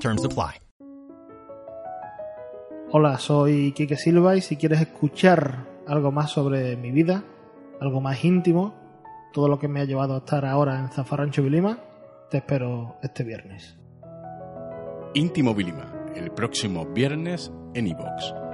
Terms apply. Hola, soy Kike Silva y si quieres escuchar algo más sobre mi vida, algo más íntimo, todo lo que me ha llevado a estar ahora en Zafarrancho Vilima, te espero este viernes. Íntimo Vilima, el próximo viernes en iVox.